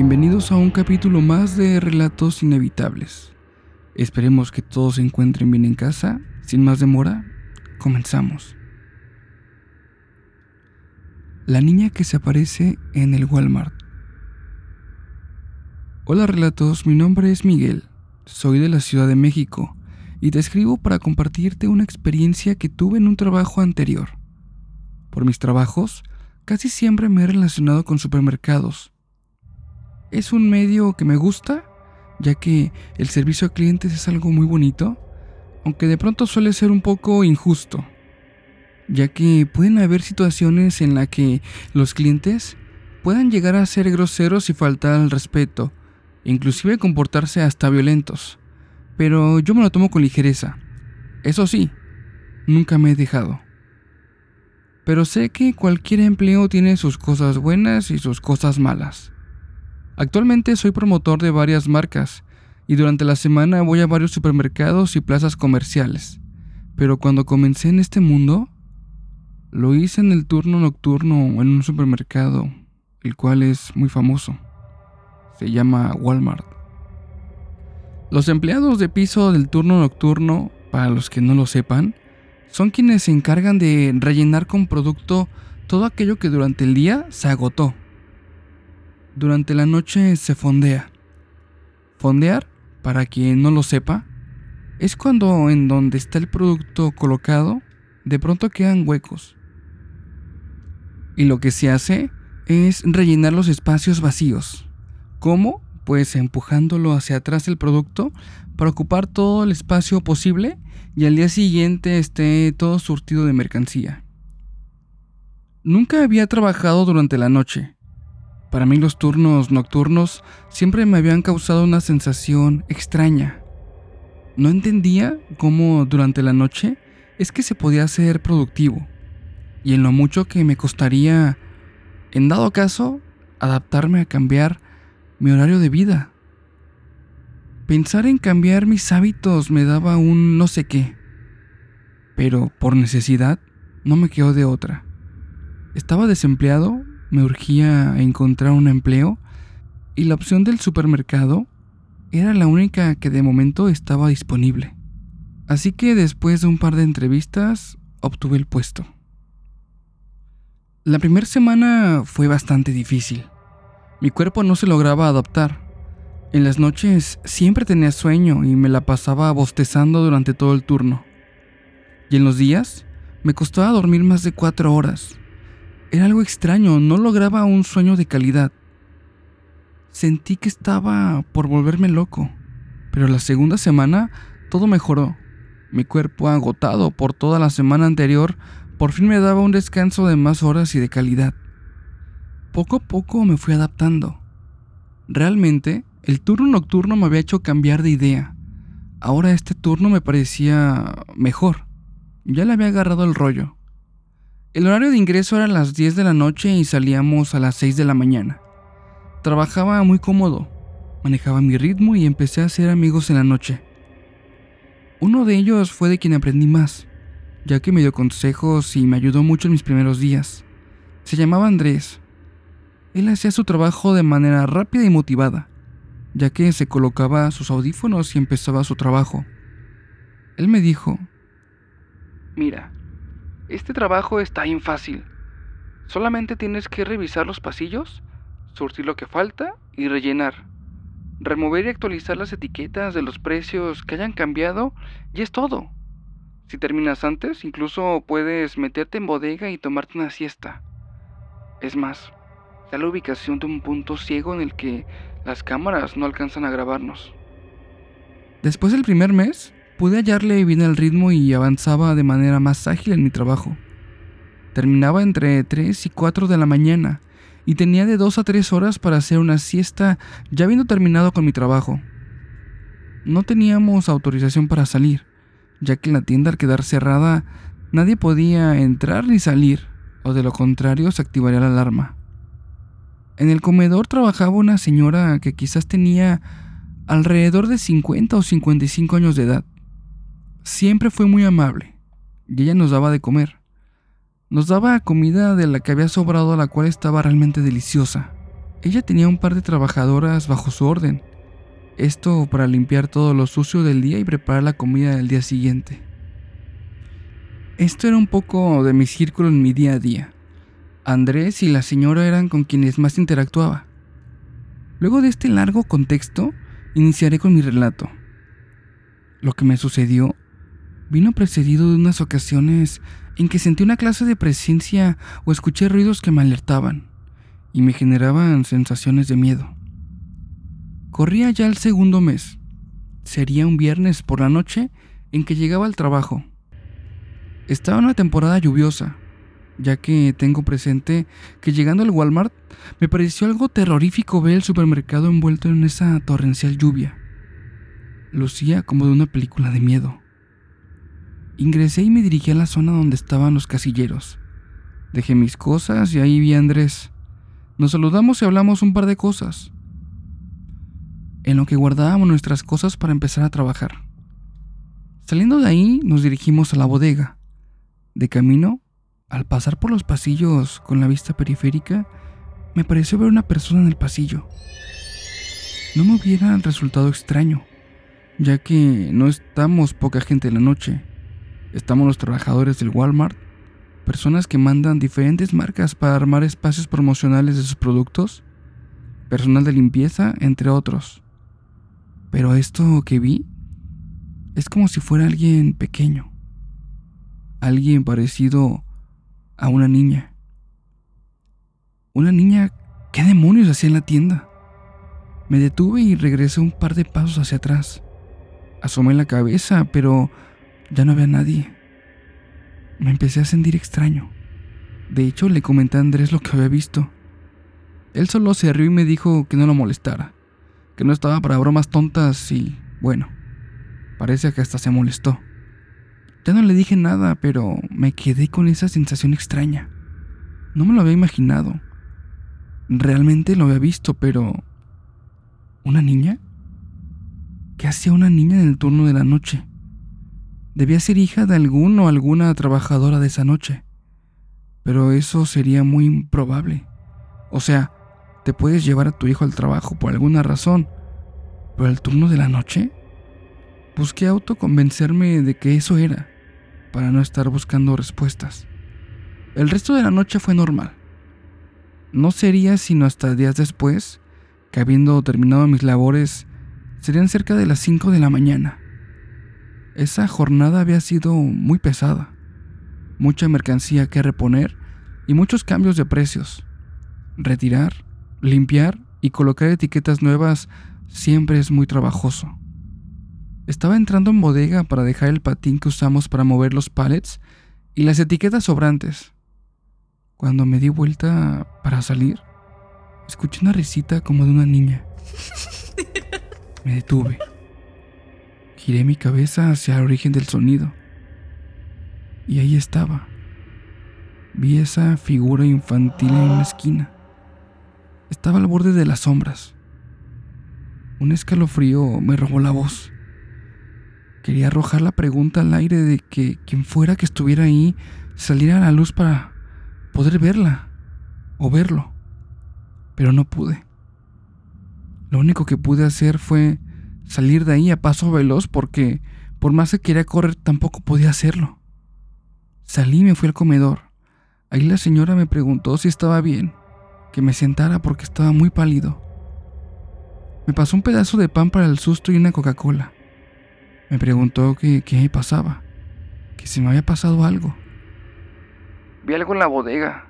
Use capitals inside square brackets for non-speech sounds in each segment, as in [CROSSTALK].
Bienvenidos a un capítulo más de Relatos Inevitables. Esperemos que todos se encuentren bien en casa. Sin más demora, comenzamos. La niña que se aparece en el Walmart. Hola relatos, mi nombre es Miguel, soy de la Ciudad de México y te escribo para compartirte una experiencia que tuve en un trabajo anterior. Por mis trabajos, casi siempre me he relacionado con supermercados. Es un medio que me gusta, ya que el servicio a clientes es algo muy bonito, aunque de pronto suele ser un poco injusto, ya que pueden haber situaciones en las que los clientes puedan llegar a ser groseros y faltar al respeto, inclusive comportarse hasta violentos. Pero yo me lo tomo con ligereza. Eso sí, nunca me he dejado. Pero sé que cualquier empleo tiene sus cosas buenas y sus cosas malas. Actualmente soy promotor de varias marcas y durante la semana voy a varios supermercados y plazas comerciales. Pero cuando comencé en este mundo, lo hice en el turno nocturno en un supermercado, el cual es muy famoso. Se llama Walmart. Los empleados de piso del turno nocturno, para los que no lo sepan, son quienes se encargan de rellenar con producto todo aquello que durante el día se agotó. Durante la noche se fondea. Fondear, para quien no lo sepa, es cuando en donde está el producto colocado, de pronto quedan huecos. Y lo que se hace es rellenar los espacios vacíos. ¿Cómo? Pues empujándolo hacia atrás el producto para ocupar todo el espacio posible y al día siguiente esté todo surtido de mercancía. Nunca había trabajado durante la noche. Para mí los turnos nocturnos siempre me habían causado una sensación extraña. No entendía cómo durante la noche es que se podía ser productivo y en lo mucho que me costaría, en dado caso, adaptarme a cambiar mi horario de vida. Pensar en cambiar mis hábitos me daba un no sé qué. Pero por necesidad no me quedó de otra. Estaba desempleado, me urgía encontrar un empleo y la opción del supermercado era la única que de momento estaba disponible. Así que después de un par de entrevistas obtuve el puesto. La primera semana fue bastante difícil. Mi cuerpo no se lograba adaptar en las noches siempre tenía sueño y me la pasaba bostezando durante todo el turno. Y en los días me costaba dormir más de cuatro horas. Era algo extraño, no lograba un sueño de calidad. Sentí que estaba por volverme loco, pero la segunda semana todo mejoró. Mi cuerpo agotado por toda la semana anterior por fin me daba un descanso de más horas y de calidad. Poco a poco me fui adaptando. Realmente el turno nocturno me había hecho cambiar de idea. Ahora este turno me parecía mejor. Ya le había agarrado el rollo. El horario de ingreso era las 10 de la noche y salíamos a las 6 de la mañana. Trabajaba muy cómodo, manejaba mi ritmo y empecé a hacer amigos en la noche. Uno de ellos fue de quien aprendí más, ya que me dio consejos y me ayudó mucho en mis primeros días. Se llamaba Andrés. Él hacía su trabajo de manera rápida y motivada ya que se colocaba sus audífonos y empezaba su trabajo. Él me dijo, Mira, este trabajo está bien fácil. Solamente tienes que revisar los pasillos, surtir lo que falta y rellenar. Remover y actualizar las etiquetas de los precios que hayan cambiado y es todo. Si terminas antes, incluso puedes meterte en bodega y tomarte una siesta. Es más, da la ubicación de un punto ciego en el que las cámaras no alcanzan a grabarnos. Después del primer mes, pude hallarle bien el ritmo y avanzaba de manera más ágil en mi trabajo. Terminaba entre 3 y 4 de la mañana y tenía de 2 a 3 horas para hacer una siesta ya habiendo terminado con mi trabajo. No teníamos autorización para salir, ya que la tienda al quedar cerrada nadie podía entrar ni salir, o de lo contrario se activaría la alarma. En el comedor trabajaba una señora que quizás tenía alrededor de 50 o 55 años de edad. Siempre fue muy amable y ella nos daba de comer. Nos daba comida de la que había sobrado, la cual estaba realmente deliciosa. Ella tenía un par de trabajadoras bajo su orden, esto para limpiar todo lo sucio del día y preparar la comida del día siguiente. Esto era un poco de mi círculo en mi día a día. Andrés y la señora eran con quienes más interactuaba. Luego de este largo contexto, iniciaré con mi relato. Lo que me sucedió vino precedido de unas ocasiones en que sentí una clase de presencia o escuché ruidos que me alertaban y me generaban sensaciones de miedo. Corría ya el segundo mes. Sería un viernes por la noche en que llegaba al trabajo. Estaba en una temporada lluviosa, ya que tengo presente que llegando al Walmart me pareció algo terrorífico ver el supermercado envuelto en esa torrencial lluvia. Lucía como de una película de miedo. Ingresé y me dirigí a la zona donde estaban los casilleros. Dejé mis cosas y ahí vi a Andrés. Nos saludamos y hablamos un par de cosas. En lo que guardábamos nuestras cosas para empezar a trabajar. Saliendo de ahí nos dirigimos a la bodega. De camino, al pasar por los pasillos con la vista periférica, me pareció ver una persona en el pasillo. No me hubiera resultado extraño, ya que no estamos poca gente en la noche. Estamos los trabajadores del Walmart, personas que mandan diferentes marcas para armar espacios promocionales de sus productos, personal de limpieza, entre otros. Pero esto que vi es como si fuera alguien pequeño, alguien parecido a una niña. Una niña, ¿qué demonios hacía en la tienda? Me detuve y regresé un par de pasos hacia atrás. Asomé la cabeza, pero ya no había nadie. Me empecé a sentir extraño. De hecho, le comenté a Andrés lo que había visto. Él solo se rió y me dijo que no lo molestara, que no estaba para bromas tontas y, bueno, parece que hasta se molestó. Ya no le dije nada, pero me quedé con esa sensación extraña. No me lo había imaginado. Realmente lo había visto, pero... ¿Una niña? ¿Qué hacía una niña en el turno de la noche? Debía ser hija de algún o alguna trabajadora de esa noche. Pero eso sería muy improbable. O sea, te puedes llevar a tu hijo al trabajo por alguna razón, pero el turno de la noche. Busqué autoconvencerme de que eso era, para no estar buscando respuestas. El resto de la noche fue normal. No sería sino hasta días después, que habiendo terminado mis labores, serían cerca de las 5 de la mañana. Esa jornada había sido muy pesada, mucha mercancía que reponer y muchos cambios de precios. Retirar, limpiar y colocar etiquetas nuevas siempre es muy trabajoso. Estaba entrando en bodega para dejar el patín que usamos para mover los pallets y las etiquetas sobrantes. Cuando me di vuelta para salir, escuché una risita como de una niña. [LAUGHS] Me detuve. Giré mi cabeza hacia el origen del sonido. Y ahí estaba. Vi esa figura infantil en una esquina. Estaba al borde de las sombras. Un escalofrío me robó la voz. Quería arrojar la pregunta al aire de que quien fuera que estuviera ahí saliera a la luz para poder verla o verlo. Pero no pude. Lo único que pude hacer fue salir de ahí a paso veloz porque por más que quería correr tampoco podía hacerlo. Salí y me fui al comedor. Ahí la señora me preguntó si estaba bien, que me sentara porque estaba muy pálido. Me pasó un pedazo de pan para el susto y una Coca-Cola. Me preguntó qué me pasaba, que si me había pasado algo. Vi algo en la bodega.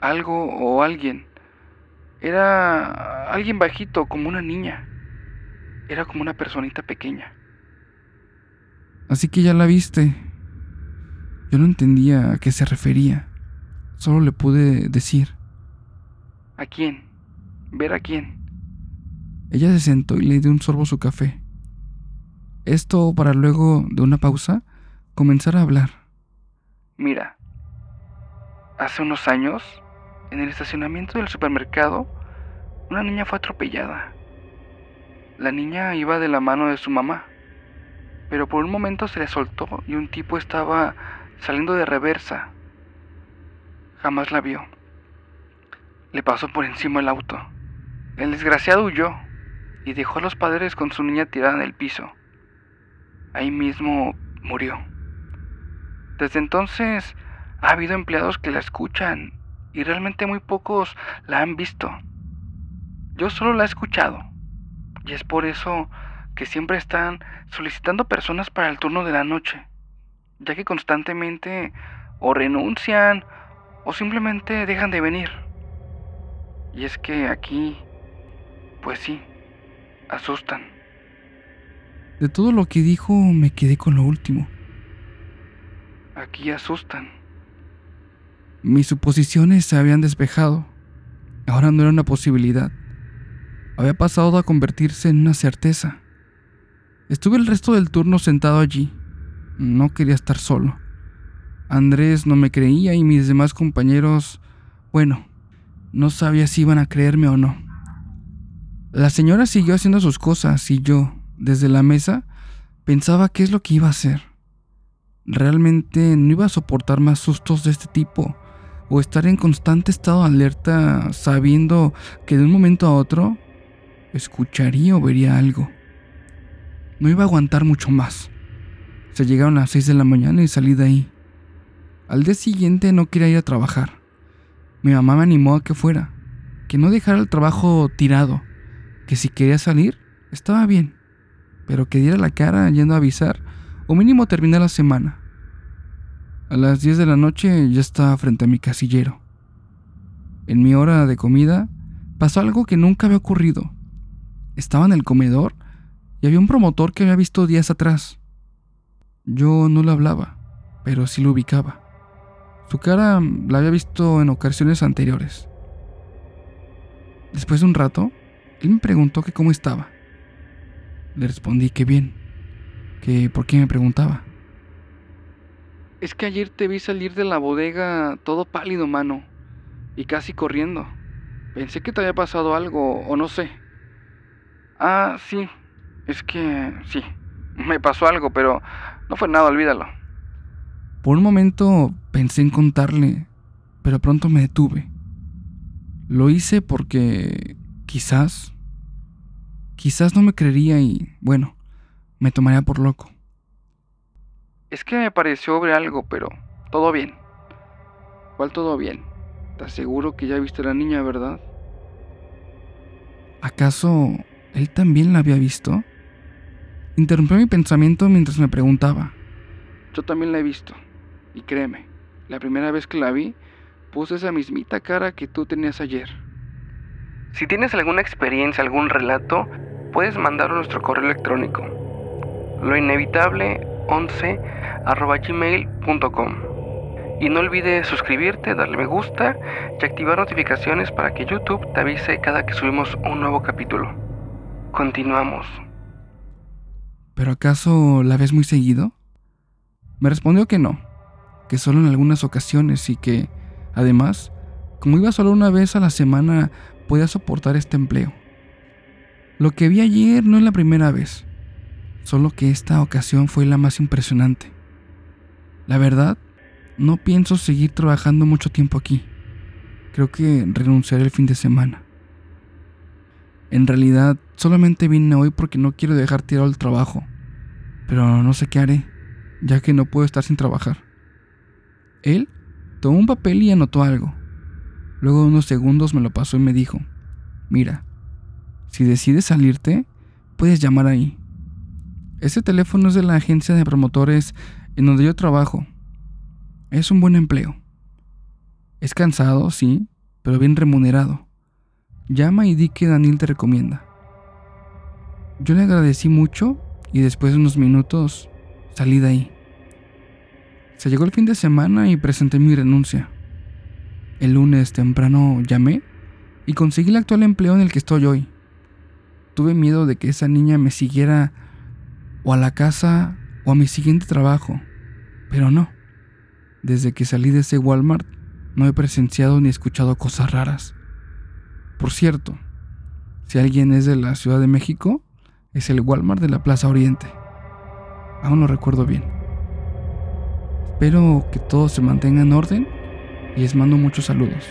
Algo o alguien. Era alguien bajito, como una niña. Era como una personita pequeña. Así que ya la viste. Yo no entendía a qué se refería. Solo le pude decir. ¿A quién? ¿Ver a quién? Ella se sentó y le dio un sorbo a su café. Esto para luego, de una pausa, comenzar a hablar. Mira, hace unos años, en el estacionamiento del supermercado, una niña fue atropellada. La niña iba de la mano de su mamá, pero por un momento se le soltó y un tipo estaba saliendo de reversa. Jamás la vio. le pasó por encima el auto. El desgraciado huyó y dejó a los padres con su niña tirada en el piso. Ahí mismo murió. Desde entonces ha habido empleados que la escuchan y realmente muy pocos la han visto. Yo solo la he escuchado y es por eso que siempre están solicitando personas para el turno de la noche, ya que constantemente o renuncian o simplemente dejan de venir. Y es que aquí, pues sí, asustan. De todo lo que dijo me quedé con lo último. Aquí asustan. Mis suposiciones se habían despejado. Ahora no era una posibilidad. Había pasado a convertirse en una certeza. Estuve el resto del turno sentado allí. No quería estar solo. Andrés no me creía y mis demás compañeros, bueno, no sabía si iban a creerme o no. La señora siguió haciendo sus cosas y yo, desde la mesa, pensaba qué es lo que iba a hacer. Realmente no iba a soportar más sustos de este tipo o estar en constante estado de alerta sabiendo que de un momento a otro escucharía o vería algo. No iba a aguantar mucho más. Se llegaron las 6 de la mañana y salí de ahí. Al día siguiente no quería ir a trabajar. Mi mamá me animó a que fuera, que no dejara el trabajo tirado, que si quería salir, estaba bien, pero que diera la cara yendo a avisar o mínimo terminar la semana. A las 10 de la noche ya estaba frente a mi casillero. En mi hora de comida pasó algo que nunca había ocurrido. Estaba en el comedor y había un promotor que había visto días atrás. Yo no le hablaba, pero sí lo ubicaba. Su cara la había visto en ocasiones anteriores. Después de un rato, él me preguntó que cómo estaba. Le respondí que bien, que por qué me preguntaba. Es que ayer te vi salir de la bodega todo pálido, mano, y casi corriendo. Pensé que te había pasado algo, o no sé. Ah, sí, es que sí, me pasó algo, pero no fue nada, olvídalo. Por un momento pensé en contarle, pero pronto me detuve. Lo hice porque quizás, quizás no me creería y, bueno, me tomaría por loco. Es que me pareció ver algo, pero todo bien. ¿Cuál todo bien? Te aseguro que ya viste a la niña, ¿verdad? ¿Acaso él también la había visto? Interrumpió mi pensamiento mientras me preguntaba. Yo también la he visto. Y créeme, la primera vez que la vi, puse esa mismita cara que tú tenías ayer. Si tienes alguna experiencia, algún relato, puedes mandarlo a nuestro correo electrónico. Lo inevitable 11 gmail.com. Y no olvides suscribirte, darle me gusta y activar notificaciones para que YouTube te avise cada que subimos un nuevo capítulo. Continuamos. ¿Pero acaso la ves muy seguido? Me respondió que no, que solo en algunas ocasiones y que, además, como iba solo una vez a la semana, podía soportar este empleo. Lo que vi ayer no es la primera vez, solo que esta ocasión fue la más impresionante. La verdad, no pienso seguir trabajando mucho tiempo aquí. Creo que renunciaré el fin de semana. En realidad, solamente vine hoy porque no quiero dejar tirado el trabajo, pero no sé qué haré, ya que no puedo estar sin trabajar. Él tomó un papel y anotó algo. Luego de unos segundos me lo pasó y me dijo, mira, si decides salirte, puedes llamar ahí. Ese teléfono es de la agencia de promotores en donde yo trabajo. Es un buen empleo. Es cansado, sí, pero bien remunerado. Llama y di que Daniel te recomienda. Yo le agradecí mucho y después de unos minutos salí de ahí. Se llegó el fin de semana y presenté mi renuncia. El lunes temprano llamé y conseguí el actual empleo en el que estoy hoy. Tuve miedo de que esa niña me siguiera o a la casa o a mi siguiente trabajo, pero no. Desde que salí de ese Walmart no he presenciado ni escuchado cosas raras. Por cierto, si alguien es de la Ciudad de México, es el Walmart de la Plaza Oriente. Aún lo recuerdo bien. Espero que todo se mantenga en orden y les mando muchos saludos.